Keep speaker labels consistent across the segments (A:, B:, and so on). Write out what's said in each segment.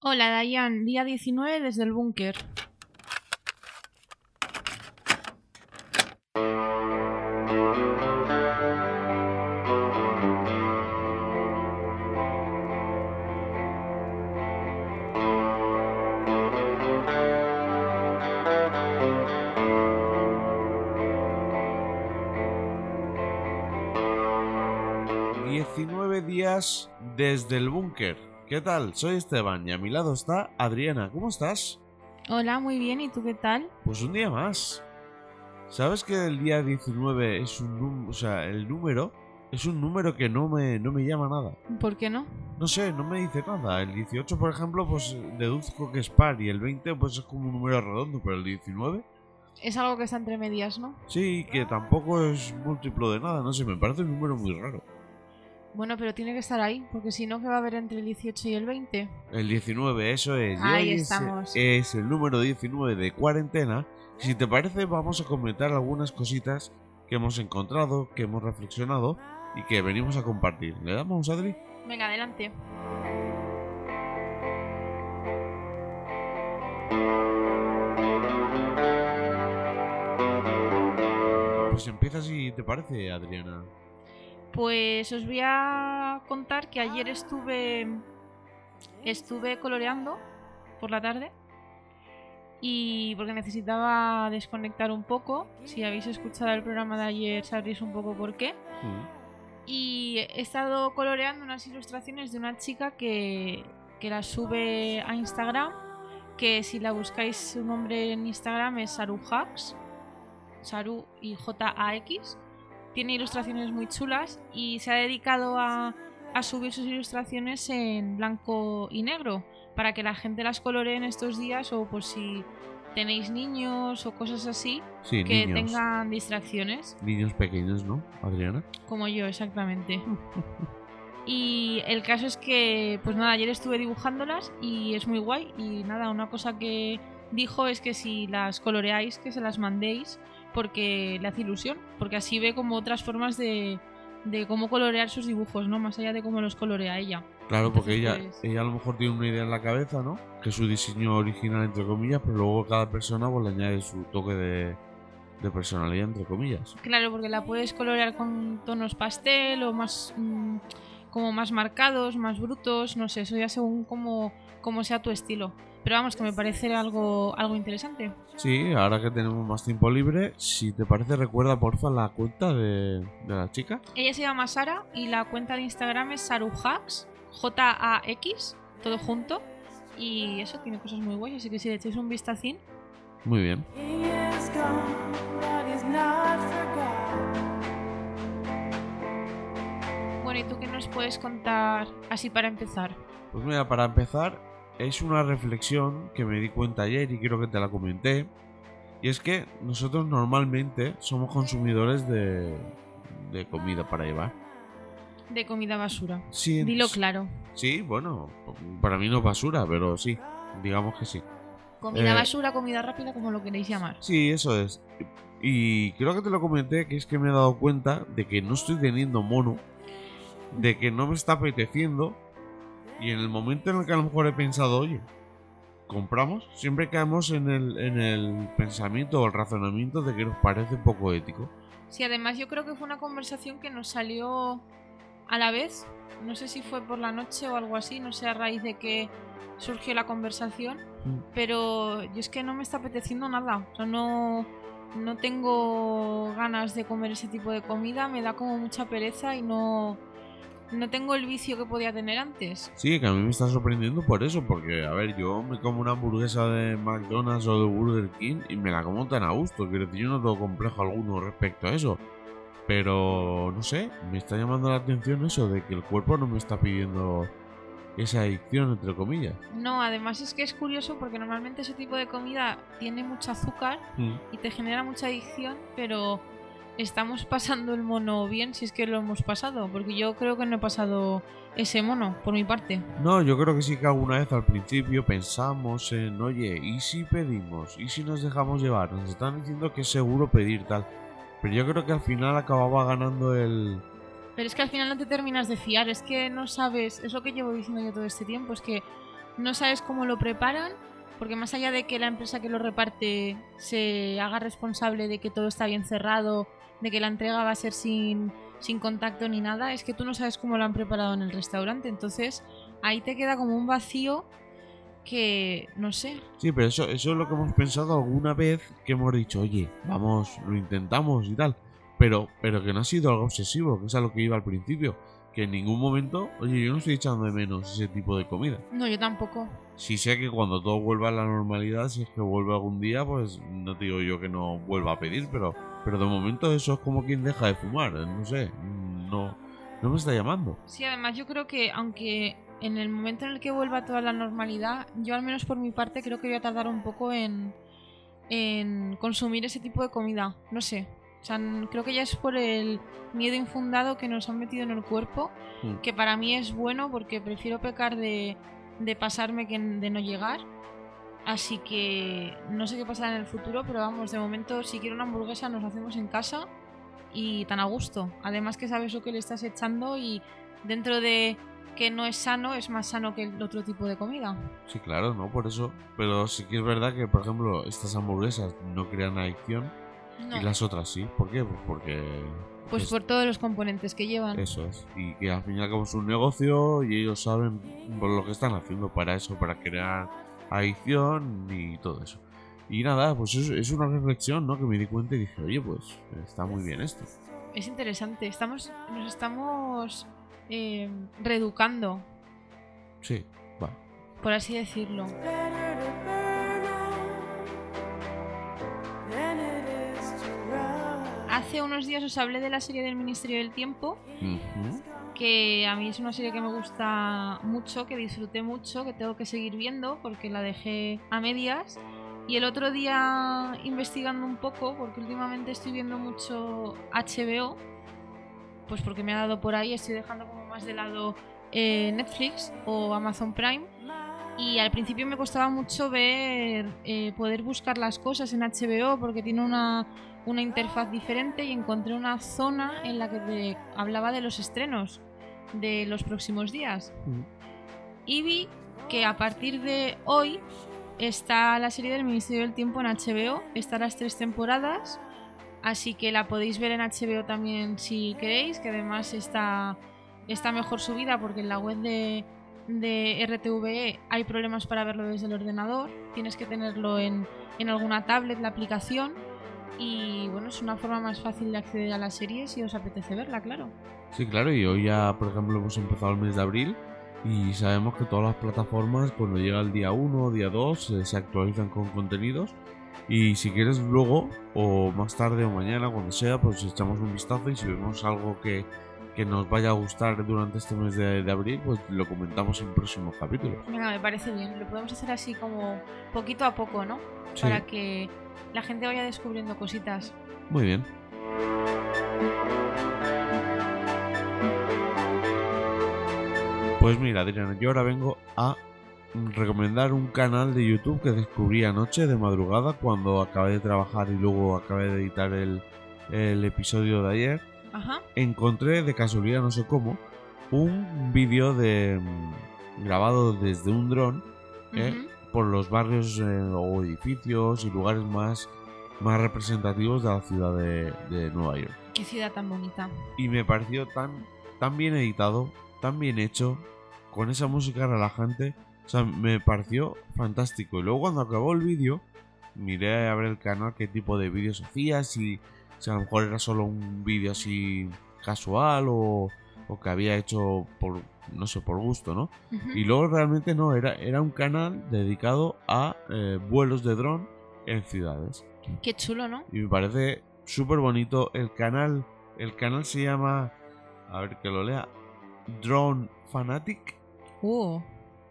A: Hola, Dayan. Día 19 desde el búnker.
B: ...19 días desde el búnker. ¿Qué tal? Soy Esteban y a mi lado está Adriana. ¿Cómo estás?
A: Hola, muy bien. ¿Y tú qué tal?
B: Pues un día más. ¿Sabes que el día 19 es un número, o sea, el número es un número que no me, no me llama nada?
A: ¿Por qué no?
B: No sé, no me dice nada. El 18, por ejemplo, pues deduzco que es par y el 20 pues es como un número redondo, pero el 19
A: Es algo que está entre medias, ¿no?
B: sí, que tampoco es múltiplo de nada, no sé, me parece un número muy raro.
A: Bueno, pero tiene que estar ahí, porque si no, ¿qué va a haber entre el 18 y el 20?
B: El 19, eso es.
A: Ahí
B: es-
A: estamos.
B: Es, el número 19 de cuarentena. Si te parece, vamos a comentar algunas cositas que hemos encontrado, que hemos reflexionado y que venimos a compartir. ¿Le damos, Adri?
A: Venga, adelante.
B: Pues empieza si te parece, Adriana.
A: Pues os voy a contar que ayer estuve estuve coloreando por la tarde y porque necesitaba desconectar un poco. Si habéis escuchado el programa de ayer sabréis un poco por qué. Y he estado coloreando unas ilustraciones de una chica que, que las sube a Instagram. Que si la buscáis su nombre en Instagram es Saru Hacks. Saru y J-A-X. Tiene ilustraciones muy chulas y se ha dedicado a, a subir sus ilustraciones en blanco y negro. Para que la gente las coloree en estos días o por si tenéis niños o cosas así
B: Sí,
A: que
B: niños.
A: tengan distracciones.
B: Niños pequeños, ¿no, Adriana?
A: Como yo, exactamente. Y el caso es que, pues nada, ayer estuve dibujándolas y es muy guay. Y nada, una cosa que dijo es que si las coloreáis, que se las mandéis, porque le hace ilusión. Porque así ve como otras formas de, de cómo colorear sus dibujos, ¿no? Más allá de cómo los colorea ella.
B: Claro, porque ella,
A: pues-
B: ella a lo mejor tiene una idea en la cabeza, ¿no? Que es su diseño original, entre comillas, pero luego cada persona pues, le añade su toque de, de personalidad, entre comillas.
A: Claro, porque la puedes colorear con tonos pastel o más mm, como más marcados, más brutos, no sé, eso ya según como, como sea tu estilo. Pero vamos, que me parece algo, algo interesante.
B: Sí, ahora que tenemos más tiempo libre, si te parece, recuerda porfa la cuenta de, de la chica.
A: Ella se llama Sara y la cuenta de Instagram es saruhax, J-A-X, todo junto. Y eso tiene cosas muy guays, así que si le echáis un vistacín,
B: Muy bien.
A: Bueno, ¿y tú qué nos puedes contar así para empezar?
B: Pues mira, para empezar, es una reflexión que me di cuenta ayer y creo que te la comenté. Y es que nosotros normalmente somos consumidores de, de comida para llevar.
A: De comida basura.
B: Sí,
A: Dilo claro.
B: Sí, bueno, para mí no es basura, pero sí, digamos que sí.
A: Comida
B: Eh,
A: basura, comida rápida, como lo queréis llamar.
B: Sí, eso es. Y creo que te lo comenté, que es que me he dado cuenta de que no estoy teniendo mono, de que no me está apeteciendo, y en el momento en el que a lo mejor he pensado, oye, compramos, siempre caemos en el, en el pensamiento o el razonamiento de que nos parece poco ético.
A: Sí, además yo creo que fue una conversación que nos salió a la vez. No sé si fue por la noche o algo así, no sé a raíz de que surgió la conversación.
B: Mm.
A: Pero yo es que no me está apeteciendo nada. O sea, no, no tengo ganas de comer ese tipo de comida. Me da como mucha pereza y no, no tengo el vicio que podía tener antes.
B: Sí, que a mí me está sorprendiendo por eso, porque, a ver, yo me como una hamburguesa de McDonald's o de Burger King y me la como tan a gusto. Quiero decir, yo no tengo complejo alguno respecto a eso. Pero, no sé, me está llamando la atención eso de que el cuerpo no me está pidiendo esa adicción, entre comillas.
A: No, además es que es curioso porque normalmente ese tipo de comida tiene mucho azúcar y te genera mucha adicción, pero estamos pasando el mono bien si es que lo hemos pasado, porque yo creo que no he pasado ese mono, por mi parte.
B: No, yo creo que sí que alguna vez al principio pensamos en, oye, ¿y si pedimos? ¿Y si nos dejamos llevar? Nos están diciendo que es seguro pedir tal. Pero yo creo que al final acababa ganando el...
A: Pero es que al final no te terminas de fiar, es que no sabes, es lo que llevo diciendo yo todo este tiempo, es que no sabes cómo lo preparan, porque más allá de que la empresa que lo reparte se haga responsable de que todo está bien cerrado, de que la entrega va a ser sin, sin contacto ni nada, es que tú no sabes cómo lo han preparado en el restaurante. Entonces ahí te queda como un vacío que, no sé,
B: Sí, pero eso, eso es lo que hemos pensado alguna vez que hemos dicho, oye, vamos, lo intentamos y tal. Pero, pero que no ha sido algo obsesivo, que es a lo que iba al principio. Que en ningún momento, oye, yo no estoy echando de menos ese tipo de comida.
A: no, yo tampoco.
B: Si sé que cuando todo vuelva a la normalidad, si es que vuelve algún día, pues no te digo yo que no vuelva a pedir, pero, pero de momento eso es como quien deja de fumar, no sé, no, no me está llamando.
A: Sí, además yo creo que aunque en el momento en el que vuelva toda la normalidad, yo al menos por mi parte creo que voy a tardar un poco en, en consumir ese tipo de comida. No sé. Sea, creo que ya es por el miedo infundado que nos han metido en el cuerpo,
B: Mm.
A: que para mí es bueno porque prefiero pecar de, de pasarme que de no llegar. Así que no sé qué pasará en el futuro, pero vamos, de momento si quiero una hamburguesa nos la hacemos en casa y tan a gusto. Además que sabes lo que le estás echando y dentro de que no es sano, es más sano que el otro tipo de comida.
B: Sí, claro, no, por eso. Pero sí que es verdad que, por ejemplo, estas hamburguesas no crean adicción
A: No,
B: y las otras sí. ¿Por qué? Pues porque...
A: pues
B: es-
A: por todos los componentes que llevan.
B: Eso es. Y que al fin y al cabo es un negocio y ellos saben por lo que están haciendo para eso, para crear adicción y todo eso. Y nada, pues es, es una reflexión, ¿no? Que me di cuenta y dije, oye, pues está muy bien esto.
A: Es interesante. Estamos, nos estamos eh, reeducando,
B: Sí, va.
A: por así decirlo. Hace unos días os hablé de la serie del Ministerio del Tiempo,
B: Ujú.
A: que a mí es una serie que me gusta mucho, que disfruté mucho, que tengo que seguir viendo porque la dejé a medias. Y el otro día investigando un poco, porque últimamente estoy viendo mucho HBO, pues porque me ha dado por ahí, estoy dejando como más de lado eh, Netflix o Amazon Prime. Y al principio me costaba mucho ver, eh, poder buscar las cosas en HBO porque tiene una, una interfaz diferente y encontré una zona en la que te hablaba de los estrenos de los próximos días.
B: Mm.
A: Y vi que a partir de hoy está la serie del Ministerio del Tiempo en HBO, está las tres temporadas, así que la podéis ver en HBO también si queréis, que además está, está mejor subida porque en la web de, de RTVE hay problemas para verlo desde el ordenador, tienes que tenerlo en, en alguna tablet, la aplicación, y bueno, es una forma más fácil de acceder a la serie si os apetece verla, claro.
B: Sí, claro, y hoy ya, por ejemplo, hemos empezado el mes de abril y sabemos que todas las plataformas, cuando llega el día 1 o día 2, eh, se actualizan con contenidos. Y si quieres luego, o más tarde o mañana, cuando sea, pues echamos un vistazo y si vemos algo que, que nos vaya a gustar durante este mes de, de abril, pues lo comentamos en próximos capítulos.
A: Venga, me parece bien. Lo podemos hacer así como poquito a poco, ¿no?
B: Sí.
A: Para que la gente vaya descubriendo cositas.
B: Muy bien. Pues mira, Adriana, yo ahora vengo a recomendar un canal de YouTube que descubrí anoche de madrugada cuando acabé de trabajar y luego acabé de editar el, el episodio de ayer.
A: Ajá.
B: Encontré de casualidad, no sé cómo, un vídeo de mm, grabado desde un dron ¿eh? por los barrios eh, o edificios y lugares más, más representativos de la ciudad de, de Nueva York.
A: Qué ciudad tan bonita.
B: Y me pareció tan, tan bien editado, tan bien hecho, con esa música relajante. O sea, me pareció fantástico. Y luego cuando acabó el vídeo, miré a ver el canal qué tipo de vídeos hacía, si, si a lo mejor era solo un vídeo así casual o, o que había hecho por, no sé, por gusto, ¿no? Y luego realmente no, era, era un canal dedicado a eh, vuelos de dron en ciudades.
A: Qué chulo, ¿no?
B: Y me parece súper bonito. El canal, el canal se llama, a ver que lo lea, Drone Fanatic.
A: Uh,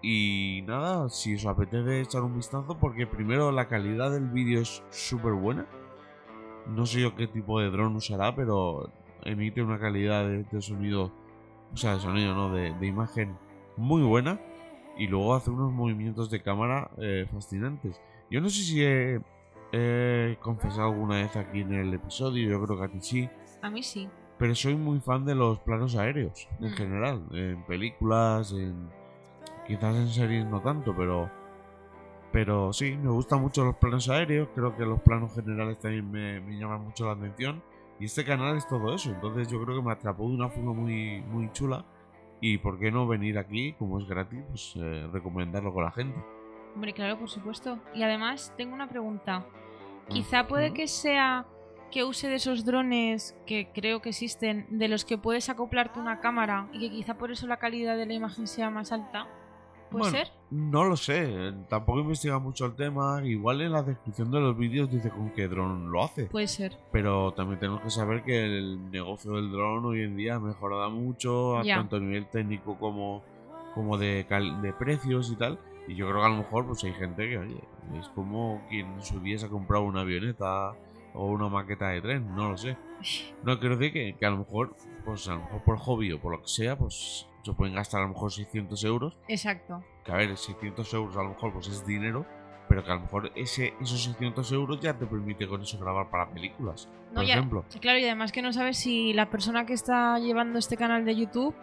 B: Y nada, si os apetece echar un vistazo, porque primero la calidad del vídeo es súper buena. No sé yo qué tipo de dron usará, pero emite una calidad de, de sonido, o sea, de sonido, no, de, de imagen muy buena. Y luego hace unos movimientos de cámara eh, fascinantes. Yo no sé si he, he confesado alguna vez aquí en el episodio, yo creo que a ti sí.
A: a mí sí.
B: Pero soy muy fan de los planos aéreos, en
A: Mm.
B: general, en películas, en Quizás en series no tanto, pero. Pero sí, me gustan mucho los planos aéreos. Creo que los planos generales también me, me llaman mucho la atención. Y este canal es todo eso. Entonces yo creo que me atrapó de una forma muy, muy chula. Y por qué no venir aquí, como es gratis, pues eh, recomendarlo con la gente.
A: Hombre, claro, por supuesto. Y además, tengo una pregunta. Quizá puede que sea que use de esos drones que creo que existen, de los que puedes acoplarte una cámara y que quizá por eso la calidad de la imagen sea más alta. ¿Puede
B: Bueno,
A: ser?
B: No lo sé, tampoco he investigado mucho el tema. Igual en la descripción de los vídeos dice con qué dron lo hace.
A: Puede ser.
B: Pero también tenemos que saber que el negocio del dron hoy en día ha mejorado mucho, tanto a nivel técnico como, como de, cal- de precios y tal. Y yo creo que a lo mejor pues hay gente que, oye, es como quien en su día se ha comprado una avioneta o una maqueta de tren, no lo sé. No quiero decir que, que a lo mejor, pues a lo mejor por hobby o por lo que sea, pues se pueden gastar a lo mejor 600 euros
A: Exacto.
B: que a ver, 600 euros a lo mejor pues es dinero, pero que a lo mejor ese, esos 600 euros ya te permite con eso grabar para películas,
A: No,
B: por
A: ya-
B: ejemplo.
A: Claro, y además que no sabes si la persona que está llevando este canal de YouTube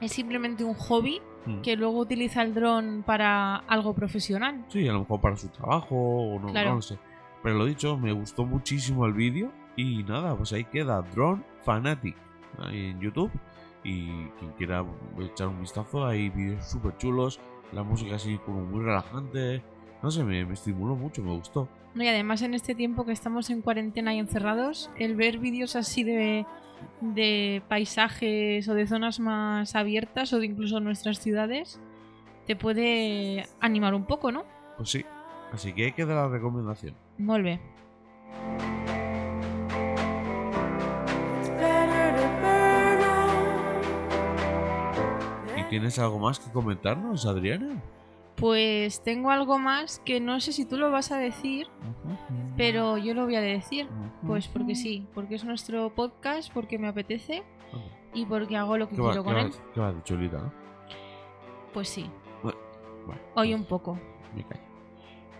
A: es simplemente un hobby
B: Mm.
A: que luego utiliza el dron para algo profesional.
B: Sí, a lo mejor para su trabajo o no,
A: Claro.
B: no lo sé. Pero lo dicho, me gustó muchísimo el vídeo y nada, pues ahí queda Drone Fanatic en YouTube. Y quien quiera echar un vistazo, hay vídeos súper chulos, la música así como muy relajante. No sé, me, me estimuló mucho, me gustó.
A: No, y además en este tiempo que estamos en cuarentena y encerrados, el ver vídeos así de, de paisajes o de zonas más abiertas o de incluso nuestras ciudades te puede animar un poco, ¿no?
B: Pues sí, así que ahí queda la recomendación.
A: Molt
B: tienes algo más que comentarnos, Adriana?
A: Pues tengo algo más que no sé si tú lo vas a decir, pero yo lo voy a decir. Pues porque sí, porque es nuestro podcast, porque me apetece y porque hago lo que
B: ¿Qué va,
A: quiero
B: qué
A: con
B: va-
A: él.
B: qué va chulita, no?
A: Pues sí,
B: Bueno,
A: hoy un poco.
B: me callo.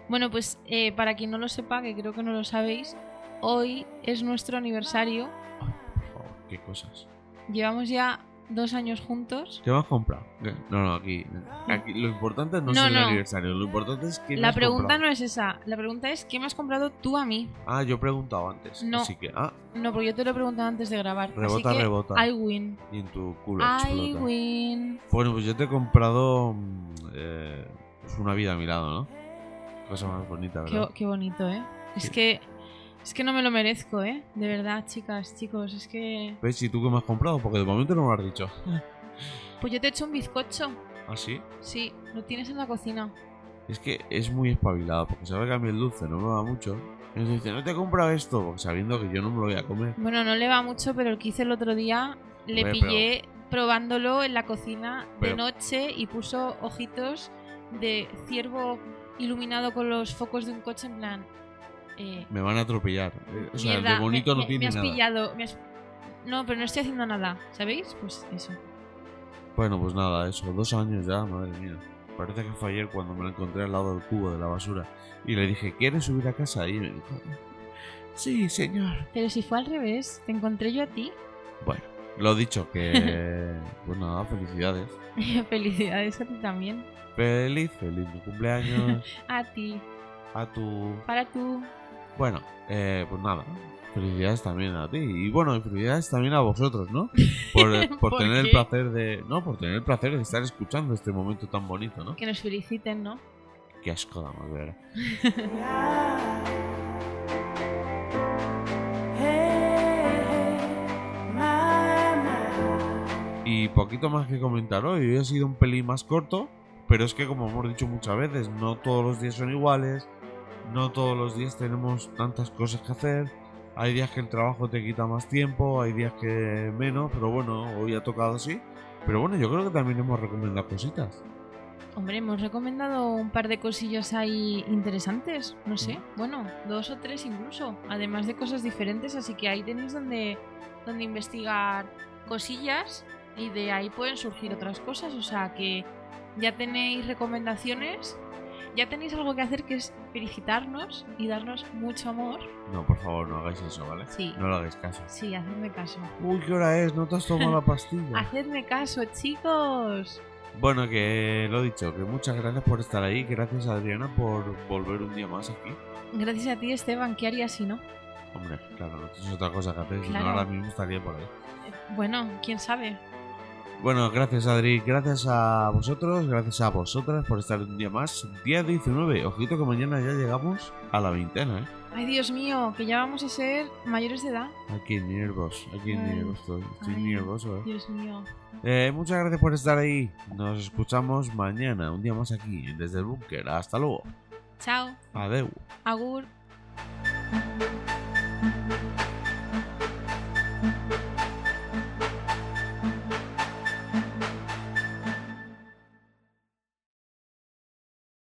A: Bueno, pues eh, para quien no lo sepa, que creo que no lo sabéis, hoy es nuestro aniversario.
B: Ay, por favor, qué cosas.
A: Llevamos ya dos años juntos.
B: ¿Qué me has comprado? ¿Qué? No, no, aquí, aquí lo importante no,
A: No,
B: es el
A: no.
B: aniversario, lo importante es que me
A: La
B: has
A: pregunta
B: comprado.
A: no es esa, la pregunta es ¿qué me has comprado tú a mí?
B: Ah, yo he preguntado antes.
A: No.
B: Así que, ah,
A: No, porque yo te lo he preguntado antes de grabar.
B: Rebota,
A: así que
B: rebota.
A: I win.
B: y en tu culo
A: I
B: explota.
A: win.
B: Bueno, pues yo te he comprado mm, eh, pues una vida a mi lado, ¿no? Cosa más bonita, ¿verdad?
A: qué bonito, ¿eh? Es que es que no me lo merezco, ¿eh? De verdad, chicas, chicos, es que
B: ¿Ves? ¿Y tú qué me has comprado? Porque de momento no me lo has dicho.
A: pues yo te he hecho un bizcocho.
B: ¿Ah, sí?
A: Sí, lo tienes en la cocina.
B: Es que es muy espabilado, porque sabe que a mí el dulce no me va mucho. Y nos dice, no te he comprado esto, porque sabiendo que yo no me lo voy a comer.
A: Bueno, no le va mucho, pero el que hice el otro día le pillé probándolo en la cocina
B: Pero-
A: de noche y puso ojitos de ciervo iluminado con los focos de un coche en plan. Eh,
B: Me van a atropellar. Eh, O sea,
A: mierda,
B: de bonito
A: me,
B: no
A: me-
B: tiene
A: me has
B: nada.
A: pillado. me has- No, pero no estoy haciendo nada, ¿sabéis? Pues eso.
B: Bueno, pues nada, eso, dos años ya, madre mía. Parece que fue ayer cuando me lo encontré al lado del cubo de la basura. Y le dije, ¿quieres subir a casa? Y me dijo, sí, señor.
A: Pero si fue al revés, te encontré yo a ti.
B: Bueno, lo dicho, que... pues nada, felicidades.
A: Felicidades a ti también.
B: Feliz, feliz mi cumpleaños
A: A ti.
B: a tu...
A: Para tú.
B: Bueno, eh, pues nada, felicidades también a ti. Y bueno, felicidades también a vosotros, ¿no? Por, eh, por
A: ¿Por
B: tener el placer de... No, por tener el placer de estar escuchando este momento tan bonito, ¿no?
A: Que nos feliciten, ¿no?
B: Qué asco damos, de verdad. Y poquito más que comentar hoy. Hoy ha sido un pelín más corto, pero es que como hemos dicho muchas veces, no todos los días son iguales, no todos los días tenemos tantas cosas que hacer. Hay días que el trabajo te quita más tiempo, hay días que menos, pero bueno, hoy ha tocado así. Pero bueno, yo creo que también hemos recomendado cositas.
A: Hombre, hemos recomendado un par de cosillas ahí interesantes. No sé, bueno, dos o tres incluso. Además de cosas diferentes, así que ahí tenéis donde, donde investigar cosillas y de ahí pueden surgir otras cosas. O sea que ya tenéis recomendaciones, ya tenéis algo que hacer que es felicitarnos y darnos mucho amor.
B: No, por favor, no hagáis eso, ¿vale?
A: Sí.
B: No lo hagáis caso.
A: Sí, hacedme caso.
B: Uy, ¿qué hora es? ¿No te has tomado la pastilla?
A: Hacedme caso, chicos.
B: Bueno, que lo dicho, que muchas gracias por estar ahí. Gracias, Adriana, por volver un día más aquí.
A: Gracias a ti, Esteban. ¿Qué harías si no?
B: Hombre, claro, no tienes otra cosa que hacer. Si no,
A: Claro.
B: ahora mismo estaría por ahí.
A: Bueno, quién sabe.
B: Bueno, gracias Adri, gracias a vosotros, gracias a vosotras por estar un día más. Día 19, ojito que mañana ya llegamos a la veintena, ¿eh?
A: Ay, Dios mío, que ya vamos a ser mayores de edad.
B: Aquí nervos, aquí
A: Ay,
B: nervos estoy, estoy
A: ay.
B: nervioso, ¿eh?
A: Dios mío.
B: Eh, Muchas gracias por estar ahí. Nos escuchamos mañana, un día más aquí, desde el búnker. Hasta luego.
A: Chao.
B: Adeu.
A: Agur.